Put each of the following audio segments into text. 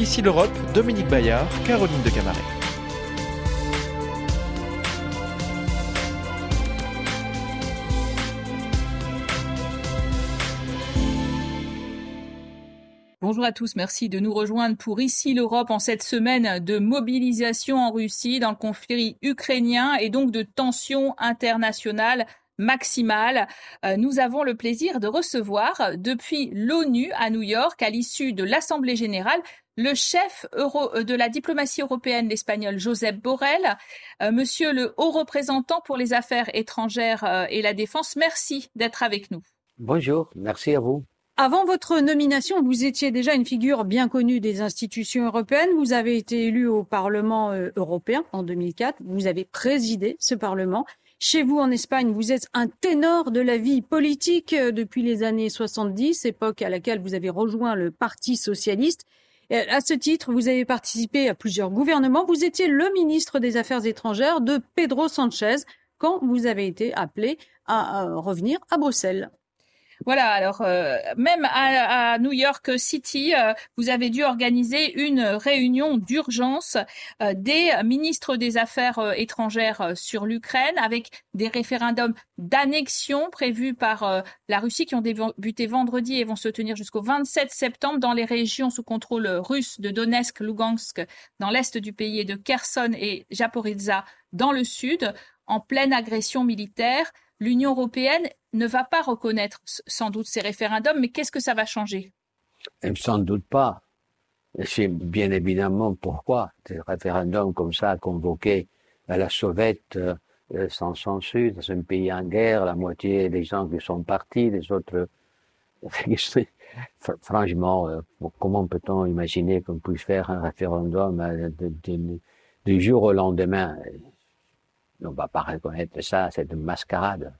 Ici l'Europe, Dominique Bayard, Caroline de Camaret. Bonjour à tous, merci de nous rejoindre pour Ici l'Europe en cette semaine de mobilisation en Russie dans le conflit ukrainien et donc de tensions internationales maximale. Euh, nous avons le plaisir de recevoir depuis l'ONU à New York, à l'issue de l'Assemblée générale, le chef euh, de la diplomatie européenne, l'espagnol Josep Borrell. Euh, monsieur le haut représentant pour les affaires étrangères et la défense, merci d'être avec nous. Bonjour, merci à vous. Avant votre nomination, vous étiez déjà une figure bien connue des institutions européennes. Vous avez été élu au Parlement européen en 2004. Vous avez présidé ce Parlement. Chez vous en Espagne, vous êtes un ténor de la vie politique euh, depuis les années 70, époque à laquelle vous avez rejoint le Parti socialiste. à ce titre, vous avez participé à plusieurs gouvernements. Vous étiez le ministre des Affaires étrangères de Pedro Sanchez quand vous avez été appelé à revenir à Bruxelles. Voilà, alors euh, même à, New York City, euh, vous avez dû organiser une réunion d'urgence euh, des ministres des Affaires étrangères sur l'Ukraine avec des référendums d'annexion prévus par la Russie qui ont débuté vendredi et vont se tenir jusqu'au 27 septembre dans les régions sous contrôle russe de Donetsk, Lugansk dans l'est du pays et de Kherson et Japorizhzhia dans le sud en pleine agression militaire. l'Union européenne ne va pas reconnaître sans doute ces référendums, mais qu'est-ce que ça va changer? Sans doute pas. C'est bien évidemment pourquoi des référendums comme ça convoqués à la sauvette euh, sans censure dans un pays en guerre, la moitié des gens qui sont partis, les autres. Franchement, euh, comment peut-on imaginer qu'on puisse faire un référendum euh, du jour au lendemain? On ne va pas reconnaître ça, c'est une mascarade.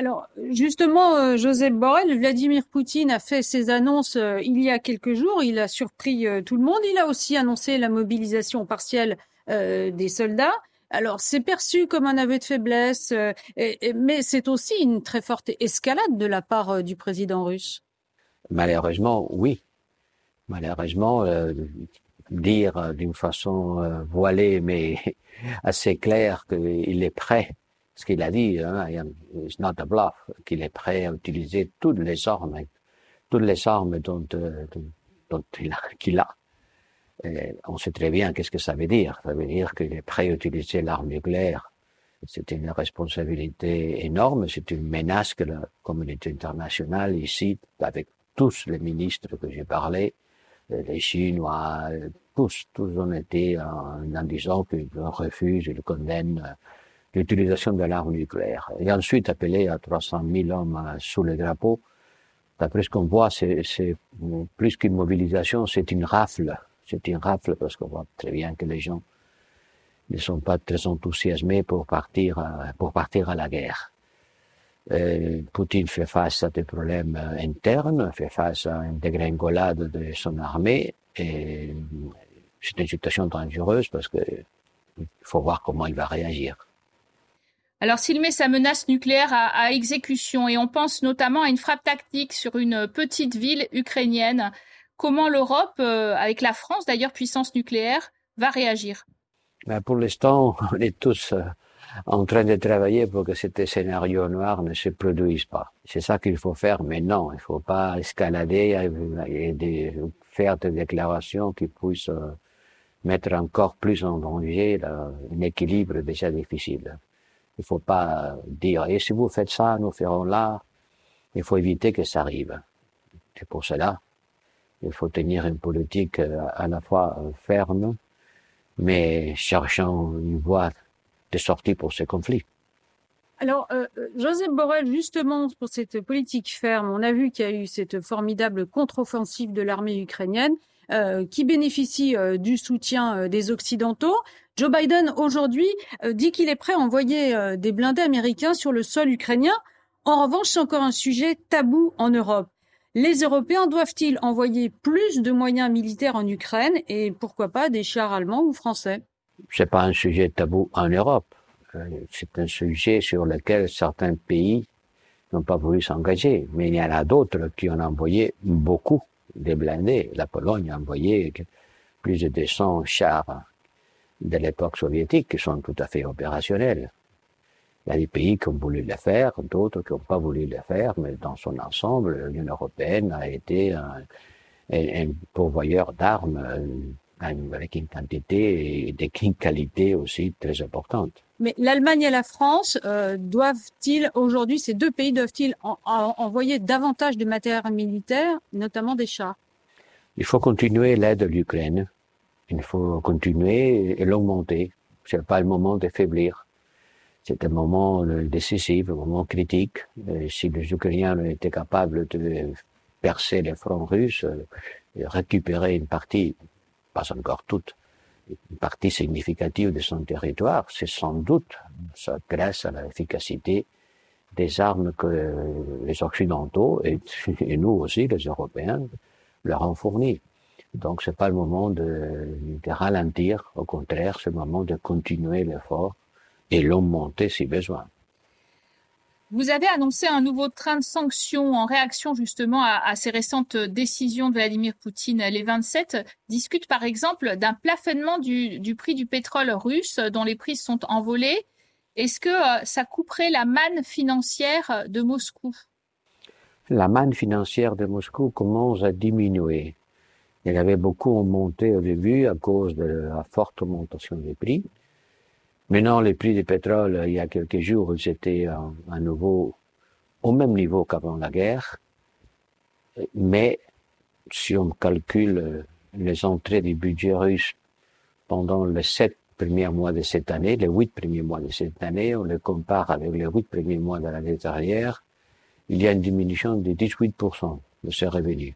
Alors justement, euh, Joseph Borrell, Vladimir Poutine a fait ses annonces euh, il y a quelques jours. Il a surpris euh, tout le monde. Il a aussi annoncé la mobilisation partielle des soldats. Alors c'est perçu comme un aveu de faiblesse, mais c'est aussi une très forte escalade de la part du président russe. Malheureusement, oui. Malheureusement, dire d'une façon voilée, mais assez clair qu'il est prêt, ce qu'il a dit, hein, it's not a bluff, qu'il est prêt à utiliser toutes les armes, toutes les armes dont, euh, qu'il a. on sait très bien qu'est-ce que ça veut dire. Ça veut dire qu'il est prêt à utiliser l'arme nucléaire. C'est une responsabilité énorme, c'est une menace que la communauté internationale ici, avec tous les ministres que j'ai parlé, les Chinois, tous, tous ont été en, disant qu'ils refusent, ils condamnent euh, l'utilisation de l'arme nucléaire. Et ensuite appelé à 300 000 hommes euh, sous le drapeau. D'après ce qu'on voit, c'est plus qu'une mobilisation, c'est une rafle. C'est une rafle parce qu'on voit très bien que les gens ne sont pas très enthousiasmés pour partir, euh, pour partir à la guerre. Euh, Poutine fait face à des problèmes internes, fait face à une dégringolade de son armée, et c'est une situation dangereuse parce que il faut voir comment il va réagir. Alors s'il met sa menace nucléaire à, exécution et on pense notamment à une frappe tactique sur une petite ville ukrainienne, comment l'Europe, euh, avec la France d'ailleurs puissance nucléaire, va réagir? Ben Pour l'instant, on est tous euh, en train de travailler pour que cet scénario noir ne se produise pas. C'est ça qu'il faut faire maintenant. Il ne faut pas escalader et faire des déclarations qui puissent euh, mettre encore plus en danger un équilibre déjà difficile. Il faut pas dire, et si vous faites ça, nous ferons là. Il faut éviter que ça arrive. C'est pour cela, il faut tenir une politique euh, à la fois euh, ferme, mais cherchant une voie de sortie pour ce conflit. Alors, euh, Joseph Borrell, justement, pour cette politique ferme, on a vu qu'il y a eu cette formidable contre-offensive de l'armée ukrainienne. Euh, qui bénéficie euh, du soutien euh, des Occidentaux. Joe Biden, aujourd'hui, dit qu'il est prêt à envoyer des blindés américains sur le sol ukrainien. En revanche, c'est encore un sujet tabou en Europe. Les Européens doivent-ils envoyer plus de moyens militaires en Ukraine et pourquoi pas des chars allemands ou français? C'est pas un sujet tabou en Europe. C'est un sujet sur lequel certains pays n'ont pas voulu s'engager, mais il y en a d'autres qui ont envoyé beaucoup des blindés. La Pologne a envoyé plus de 200 chars de l'époque soviétique qui sont tout à fait opérationnels. Il y a des pays qui ont voulu le faire, d'autres qui n'ont pas voulu le faire, mais dans son ensemble, l'Union européenne a été un, un pourvoyeur d'armes avec une quantité et des qualités aussi très importantes. Mais l'Allemagne et la France euh, doivent-ils aujourd'hui, ces deux pays doivent-ils envoyer davantage de matériel militaire, notamment des chars? Il faut continuer l'aide à l'Ukraine. Il faut continuer et l'augmenter. C'est pas le moment de faiblir. C'est un moment euh, décisif, un moment critique. Et si les Ukrainiens étaient capables de percer les fronts russes, euh, récupérer une partie, pas encore toute, une partie significative de son territoire, c'est sans doute grâce à l'efficacité des armes que les Occidentaux et, nous aussi, les Européens, leur ont fournies. Donc c'est pas le moment de ralentir, au contraire, c'est le moment de continuer l'effort et l'augmenter si besoin. Vous avez annoncé un nouveau train de sanctions en réaction justement à, ces récentes décisions de Vladimir Poutine. Les 27 discutent par exemple d'un plafonnement du, prix du pétrole russe dont les prix sont envolés. Est-ce que euh, ça couperait la manne financière de Moscou? La manne financière de Moscou commence à diminuer. Y avait beaucoup monté au début à cause de la forte augmentation des prix. Maintenant, les prix du pétrole, il y a quelques jours, ils étaient à, nouveau au même niveau qu'avant la guerre. Mais si on calcule les entrées du budget russe pendant les sept premiers mois de cette année, les huit premiers mois de cette année, on les compare avec les huit premiers mois de l'année dernière, il y a une diminution de 18% de ces revenus.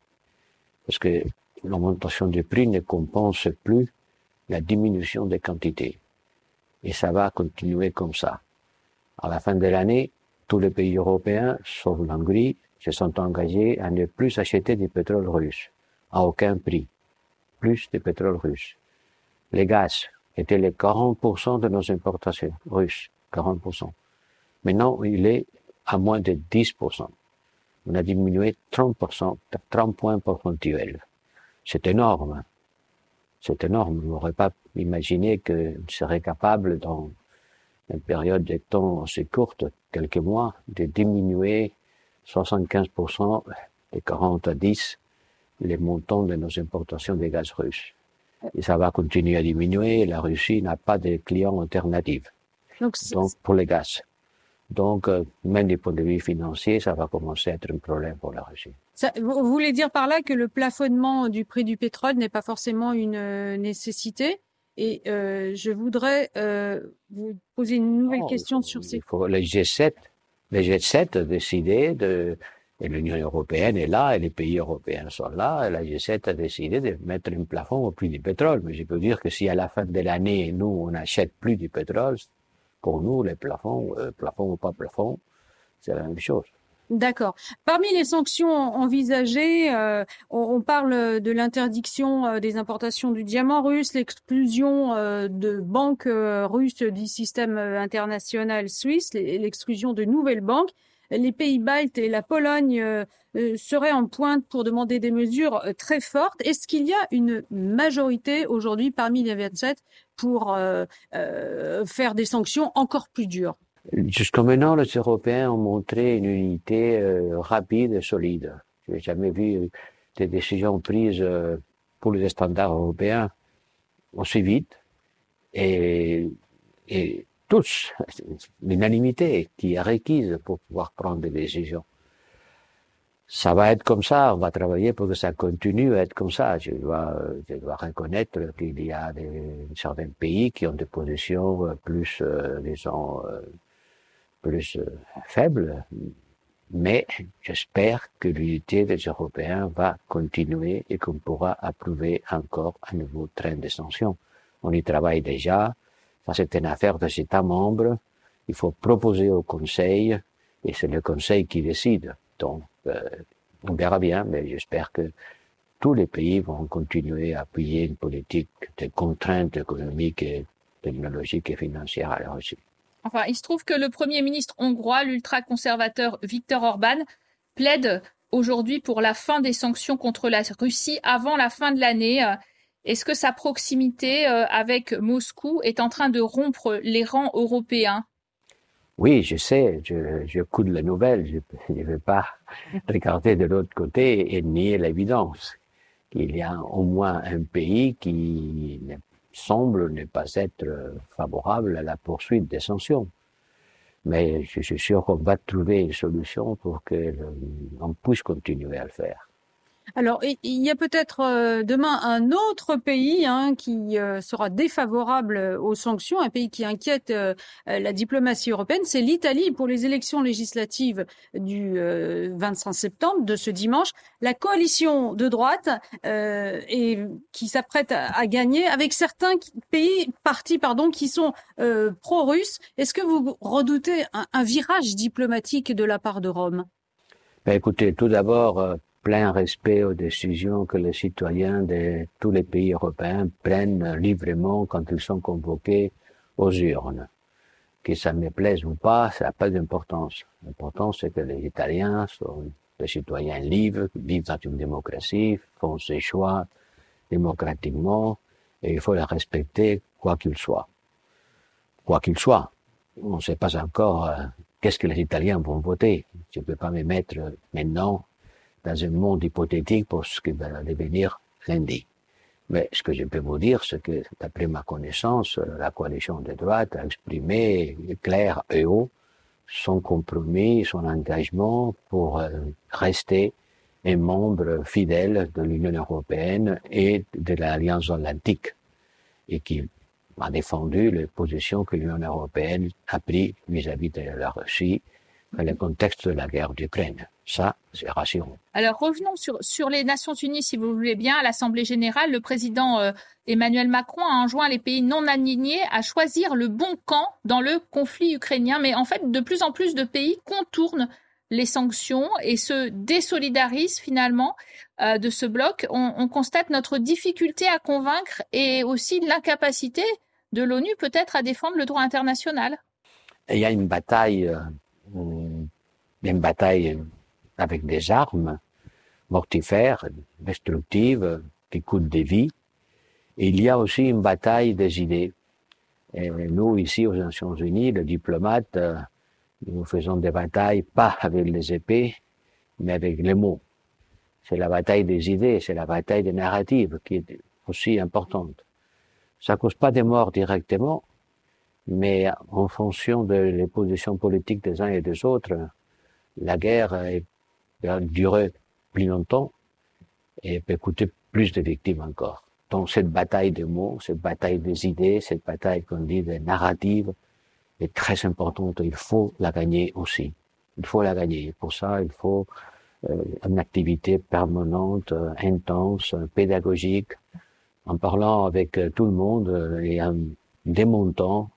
Parce que l'augmentation des prix ne compense plus la diminution des quantités et ça va continuer comme ça. À la fin de l'année, tous les pays européens, sauf l'Hongrie, se sont engagés à ne plus acheter du pétrole russe, à aucun prix, plus de pétrole russe. Les gaz étaient les 40% de nos importations russes, 40%. Maintenant, il est à moins de 10%. On a diminué 30%, 30 points ponctuels. C'est énorme. C'est énorme. On n'aurait pas imaginé qu'on serait capable, dans une période de temps assez courte, quelques mois, de diminuer 75% de 40 à 10 les montants de nos importations de gaz russe. Et ça va continuer à diminuer. La Russie n'a pas de clients alternatifs. Donc, Donc pour les gaz. Donc, euh, même du point de vue financier, ça va commencer à être un problème pour la Russie. Ça, vous voulez dire par là que le plafonnement du prix du pétrole n'est pas forcément une euh, nécessité? Et euh, je voudrais euh, vous poser une nouvelle non, question sur ces... Il faut, les G7, les G7 ont décidé de... Et l'Union européenne est là, et les pays européens sont là, et la G7 a décidé de mettre un plafond au prix du pétrole. Mais je peux dire que si à la fin de l'année, nous, on n'achète plus du pétrole, pour nous, les plafonds, euh, plafond ou pas plafond, c'est la même chose. D'accord. Parmi les sanctions envisagées, euh, on, parle de l'interdiction euh, des importations du diamant russe, l'exclusion euh, de banques russes du système international suisse, l'exclusion de nouvelles banques. Les pays baltes et la Pologne euh, seraient en pointe pour demander des mesures très fortes. Est-ce qu'il y a une majorité aujourd'hui parmi les 27 pour faire des sanctions encore plus dures? Jusqu'à maintenant, les Européens ont montré une unité euh, rapide et solide. Je n'ai jamais vu des décisions prises euh, pour les standards européens aussi vite et tous, l'unanimité qui est requise pour pouvoir prendre des décisions. Ça va être comme ça, on va travailler pour que ça continue à être comme ça. Je dois, je dois reconnaître qu'il y a certains pays qui ont des positions euh, plus, euh, disons, euh, plus euh, faible, mais j'espère que l'unité des Européens va continuer et qu'on pourra approuver encore un nouveau train de sanctions. On y travaille déjà, ça c'est une affaire des États membres, il faut proposer au Conseil et c'est le Conseil qui décide. Donc, euh, on verra bien, mais j'espère que tous les pays vont continuer à appuyer une politique de contraintes économiques et technologiques et financières à la Russie. Enfin, il se trouve que le Premier ministre hongrois, l'ultra-conservateur Viktor Orban, plaide aujourd'hui pour la fin des sanctions contre la Russie avant la fin de l'année. Est-ce que sa proximité euh, avec Moscou est en train de rompre les rangs européens? Oui, je sais, je, je de la nouvelle, je ne vais pas regarder de l'autre côté et nier l'évidence qu'il y a au moins un pays qui semble ne pas être favorable à la poursuite des sanctions. Mais je suis sûr qu'on va trouver une solution pour qu'on puisse continuer à le faire. Alors, il y a peut-être euh, demain un autre pays hein, qui euh, sera défavorable aux sanctions, un pays qui inquiète euh, la diplomatie européenne, c'est l'Italie pour les élections législatives du 25 septembre de ce dimanche. La coalition de droite et qui s'apprête à, gagner avec certains pays partis pardon qui sont pro-russes. Est-ce que vous redoutez un, un, virage diplomatique de la part de Rome? Ben Écoutez, tout d'abord plein respect aux décisions que les citoyens de tous les pays européens prennent librement quand ils sont convoqués aux urnes. Que ça me plaise ou pas, ça n'a pas d'importance. L'important, c'est que les Italiens sont des citoyens libres, vivent dans une démocratie, font ses choix démocratiquement, et il faut les respecter quoi qu'il soit. Quoi qu'il soit. On ne sait pas encore euh, qu'est-ce que les Italiens vont voter. Je ne peux pas me mettre maintenant dans un monde hypothétique pour ce qui va devenir lundi. Mais ce que je peux vous dire, c'est que, d'après ma connaissance, la coalition de droite a exprimé clair et haut son compromis, son engagement pour euh, rester un membre fidèle de l'Union européenne et de l'Alliance atlantique, et qui a défendu les positions que l'Union européenne a prises vis-à-vis de la Russie dans le contexte de la guerre d'Ukraine. Ça, c'est rassurant. Alors revenons sur, sur les Nations Unies, si vous voulez bien. À l'Assemblée générale, le président euh, Emmanuel Macron a enjoint les pays non alignés à choisir le bon camp dans le conflit ukrainien. Mais en fait, de plus en plus de pays contournent les sanctions et se désolidarisent finalement euh, de ce bloc. On, on, constate notre difficulté à convaincre et aussi l'incapacité de l'ONU peut-être à défendre le droit international. Il y a une bataille, euh, une bataille avec des armes mortifères, destructives, qui coûtent des vies. Il y a aussi une bataille des idées. Et nous, ici aux Nations Unies, les diplomates, euh, nous faisons des batailles pas avec les épées, mais avec les mots. C'est la bataille des idées, c'est la bataille des narratives qui est aussi importante. Ça cause pas des morts directement, mais en fonction des positions politiques des uns et des autres, la guerre est durer plus longtemps et peut coûter plus de victimes encore. Donc cette bataille des mots, cette bataille des idées, cette bataille qu'on dit des narratives est très importante. Il faut la gagner aussi. Il faut la gagner. Pour ça, il faut euh, une activité permanente, euh, intense, pédagogique, en parlant avec euh, tout le monde et en démontant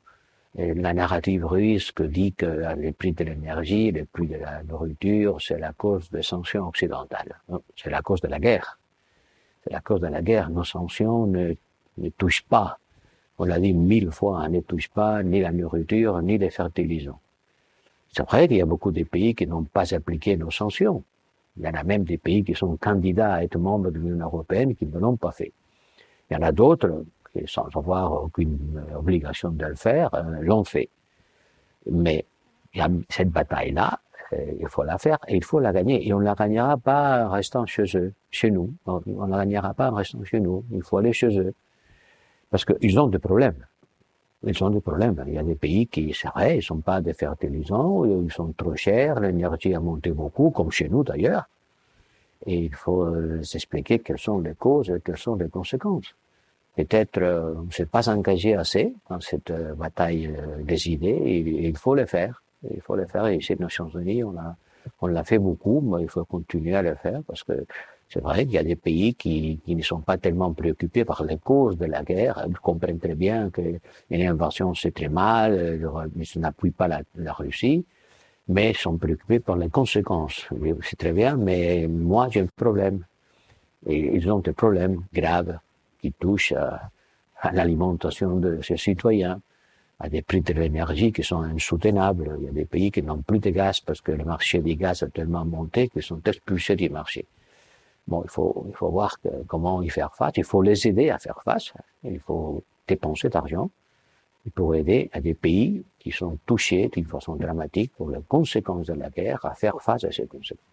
la narrative russe que dit que les prix de l'énergie, les prix de la nourriture, c'est la cause des sanctions occidentales. C'est la cause de la guerre. C'est la cause de la guerre. Nos sanctions ne, ne touchent pas, on l'a dit mille fois, hein, ne touchent pas ni la nourriture, ni les fertilisants. C'est vrai qu'il y a beaucoup de pays qui n'ont pas appliqué nos sanctions. Il y en a même des pays qui sont candidats à être membres de l'Union européenne qui ne l'ont pas fait. Il y en a d'autres sans avoir aucune obligation de le faire, euh, l'ont fait. Mais cette bataille-là, euh, il faut la faire et il faut la gagner. Et on ne la gagnera pas en restant chez eux, chez nous. On ne la gagnera pas en restant chez nous. Il faut aller chez eux. Parce qu'ils ont des problèmes. Ils ont des problèmes. Il y a des pays qui, vrai, ils sont pas des fertilisants, ils sont trop chers, l'énergie a monté beaucoup, comme chez nous d'ailleurs. Et il faut euh, s'expliquer quelles sont les causes et quelles sont les conséquences peut-être euh, on ne s'est pas engagé assez dans cette euh, bataille euh, des idées et, il faut le faire. Il faut le faire. Et ici, Nations Unies, on a, on l'a fait beaucoup, mais il faut continuer à le faire parce que c'est vrai qu'il y a des pays qui, qui ne sont pas tellement préoccupés par les causes de la guerre. Ils comprennent très bien que une invasion c'est très mal, ils n'appuient pas la, la Russie, mais ils sont préoccupés par les conséquences. C'est très bien, mais moi j'ai un problème. Et ils ont des problèmes graves qui touche à, l'alimentation de ses citoyens, à des prix de l'énergie qui sont insoutenables. Il y a des pays qui n'ont plus de gaz parce que le marché du gaz a tellement monté qu'ils sont expulsés du marché. Bon, il faut, il faut voir comment y faire face. Il faut les aider à faire face. Il faut dépenser d'argent pour aider à des pays qui sont touchés d'une façon dramatique pour les conséquences de la guerre à faire face à ces conséquences.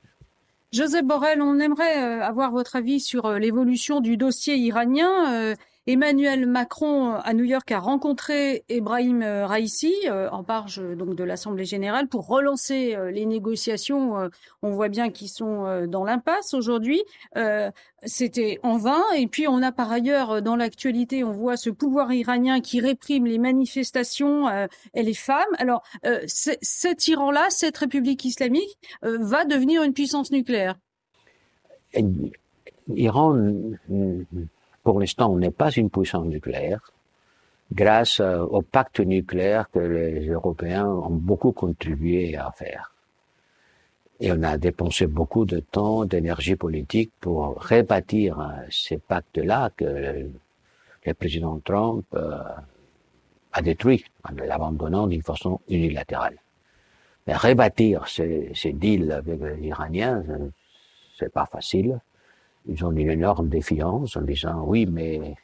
Joseph Borrell, on aimerait euh, avoir votre avis sur euh, l'évolution du dossier iranien. Euh, Emmanuel Macron à New York a rencontré Ebrahim Raisi en marge donc de l'Assemblée générale pour relancer les négociations. On voit bien qu'ils sont dans l'impasse aujourd'hui. C'était en vain. Et puis on a par ailleurs dans l'actualité, on voit ce pouvoir iranien qui réprime les manifestations et les femmes. Alors cet Iran-là, cette République islamique, va devenir une puissance nucléaire? Iran pour l'instant, n'est pas une puissance nucléaire grâce euh, au pacte nucléaire que les Européens ont beaucoup contribué à faire. Et on a dépensé beaucoup de temps, d'énergie politique pour rebâtir euh, ces pactes-là que le président Trump euh, a détruit en l'abandonnant d'une façon unilatérale. Mais rebâtir ces deals avec les Iraniens, c'est pas facile ils ont une énorme défiance en disant oui, mais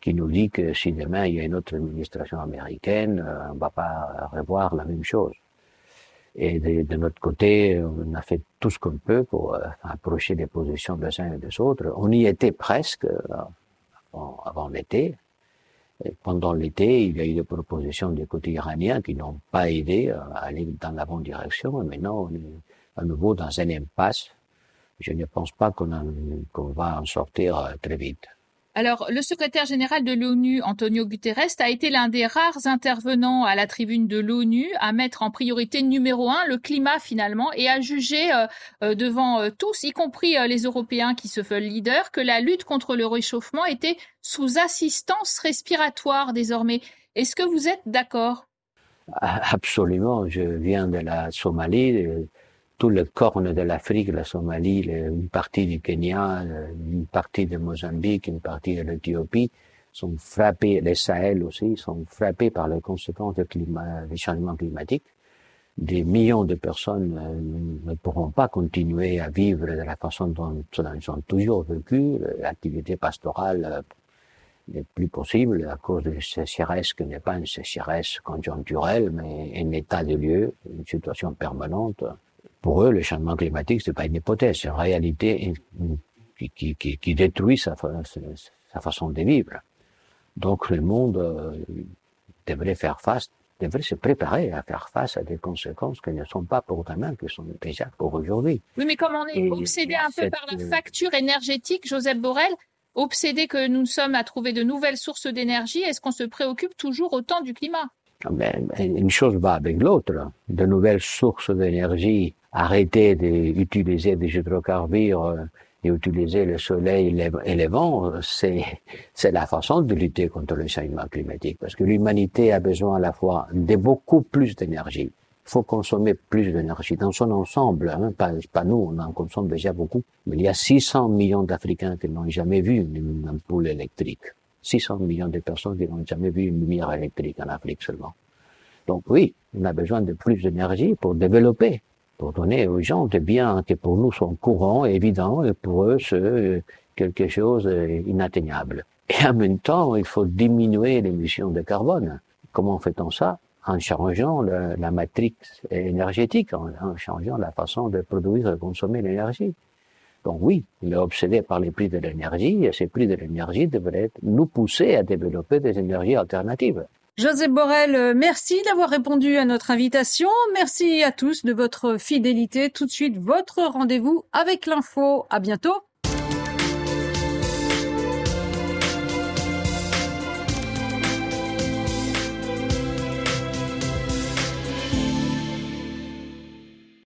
qui nous dit que si demain il y a une autre administration américaine, euh, on ne va pas revoir la même chose. Et de, notre côté, on a fait tout ce qu'on peut pour euh, approcher des positions des uns et des autres. On y était presque euh, avant, l'été. pendant l'été, il y a eu des propositions du côté iranien qui n'ont pas aidé à aller dans la bonne direction. Et maintenant, on est à nouveau dans un impasse je ne pense pas qu'on va en sortir euh, très vite. Alors, le secrétaire général de l'ONU, Antonio Guterres, a été l'un des rares intervenants à la tribune de l'ONU à mettre en priorité numéro un le climat finalement et à juger euh, euh, devant tous, y compris les Européens qui se veulent leaders, que la lutte contre le réchauffement était sous assistance respiratoire désormais. Est-ce que vous êtes d'accord? Absolument. Je viens de la Somalie tout le corne de l'Afrique, la Somalie, une partie du Kenya, une partie de Mozambique, une partie de l'Éthiopie, sont frappés, les Sahel aussi, sont frappés par les conséquences du, climat, du changement climatique. Des millions de personnes euh, ne pourront pas continuer à vivre de la façon dont, ils ont toujours vécu. L'activité pastorale euh, n'est plus possible à cause de sécheresse qui n'est pas une sécheresse conjoncturelle, mais un état de lieu, une situation permanente pour eux, le changement climatique, c'est pas une hypothèse, c'est une réalité qui, qui, qui, détruit sa, sa, façon de vivre. Donc le monde euh, devrait faire face, devrait se préparer à faire face à des conséquences qui ne sont pas pour demain, qui sont déjà pour aujourd'hui. Oui, mais comme on est obsédé un peu par la facture énergétique, Joseph Borrell, obsédé que nous sommes à trouver de nouvelles sources d'énergie, est-ce qu'on se préoccupe toujours autant du climat? Ben, Une chose va avec l'autre. De nouvelles sources d'énergie arrêter d'utiliser des hydrocarbures euh, et utiliser le soleil et les vents, c'est, c'est la façon de lutter contre le changement climatique. Parce que l'humanité a besoin à la fois de beaucoup plus d'énergie. Il faut consommer plus d'énergie dans son ensemble, hein, pas, pas nous, on en consomme déjà beaucoup. Mais il y a 600 millions d'Africains qui n'ont jamais vu une ampoule électrique. 600 millions de personnes qui n'ont jamais vu une lumière électrique en Afrique seulement. Donc oui, on a besoin de plus d'énergie pour développer pour donner aux gens des biens qui pour nous sont courants, évidents, et pour eux c'est quelque chose d'inatteignable. Et en même temps, il faut diminuer l'émission de carbone. Comment fait-on ça? En changeant la matrice énergétique, en, changeant la façon de produire et consommer l'énergie. Donc oui, il est obsédé par les prix de l'énergie, et ces prix de l'énergie devraient nous pousser à développer des énergies alternatives. Joseph Borrell, euh, merci d'avoir répondu à notre invitation. Merci à tous de votre fidélité. Tout de suite, votre rendez-vous avec l'info. À bientôt.